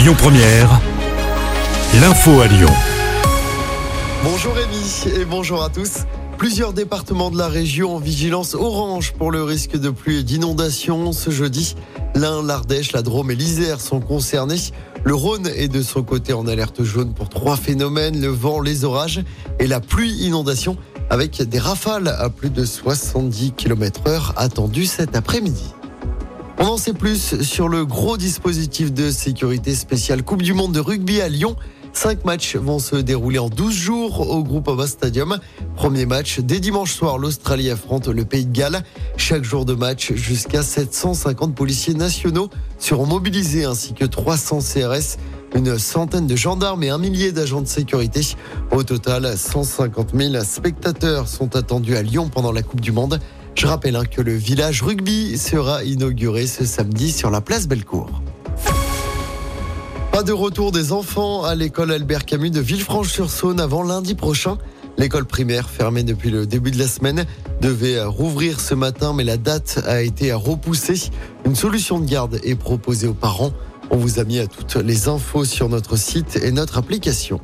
Lyon Première, l'info à Lyon. Bonjour Rémi et bonjour à tous. Plusieurs départements de la région en vigilance orange pour le risque de pluie et d'inondation ce jeudi. L'Ain, l'Ardèche, la Drôme et l'Isère sont concernés. Le Rhône est de son côté en alerte jaune pour trois phénomènes, le vent, les orages et la pluie inondation avec des rafales à plus de 70 km heure attendues cet après-midi. On en sait plus sur le gros dispositif de sécurité spéciale Coupe du Monde de rugby à Lyon. Cinq matchs vont se dérouler en 12 jours au Groupama Stadium. Premier match dès dimanche soir, l'Australie affronte le Pays de Galles. Chaque jour de match, jusqu'à 750 policiers nationaux seront mobilisés ainsi que 300 CRS une centaine de gendarmes et un millier d'agents de sécurité. Au total, 150 000 spectateurs sont attendus à Lyon pendant la Coupe du Monde. Je rappelle hein, que le village rugby sera inauguré ce samedi sur la place Bellecour. Pas de retour des enfants à l'école Albert Camus de Villefranche-sur-Saône avant lundi prochain. L'école primaire, fermée depuis le début de la semaine, devait rouvrir ce matin, mais la date a été repoussée. Une solution de garde est proposée aux parents. On vous a mis à toutes les infos sur notre site et notre application.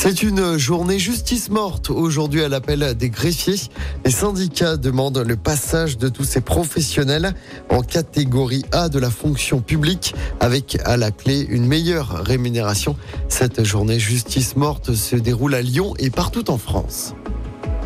C'est une journée justice morte aujourd'hui à l'appel des greffiers. Les syndicats demandent le passage de tous ces professionnels en catégorie A de la fonction publique avec à la clé une meilleure rémunération. Cette journée justice morte se déroule à Lyon et partout en France.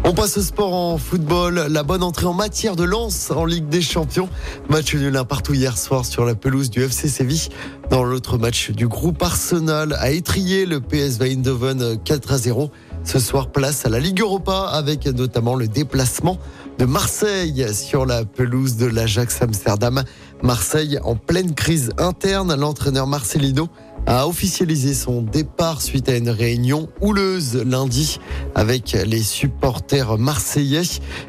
On passe au sport en football. La bonne entrée en matière de lance en Ligue des Champions. Match nul un partout hier soir sur la pelouse du FC Séville. Dans l'autre match du groupe Arsenal a étrié le PSV Eindhoven 4 à 0. Ce soir, place à la Ligue Europa avec notamment le déplacement de Marseille sur la pelouse de l'Ajax Amsterdam. Marseille en pleine crise interne. L'entraîneur Marcelino a officialisé son départ suite à une réunion houleuse lundi avec les supporters marseillais.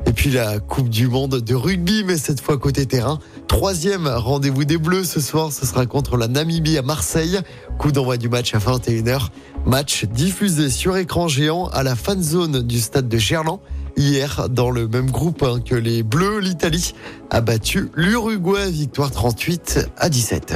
Et puis la Coupe du Monde de rugby, mais cette fois côté terrain. Troisième rendez-vous des Bleus ce soir, ce sera contre la Namibie à Marseille. Coup d'envoi du match à 21h. Match diffusé sur écran géant à la fan zone du stade de Gerland. Hier, dans le même groupe hein, que les Bleus, l'Italie a battu l'Uruguay, victoire 38 à 17.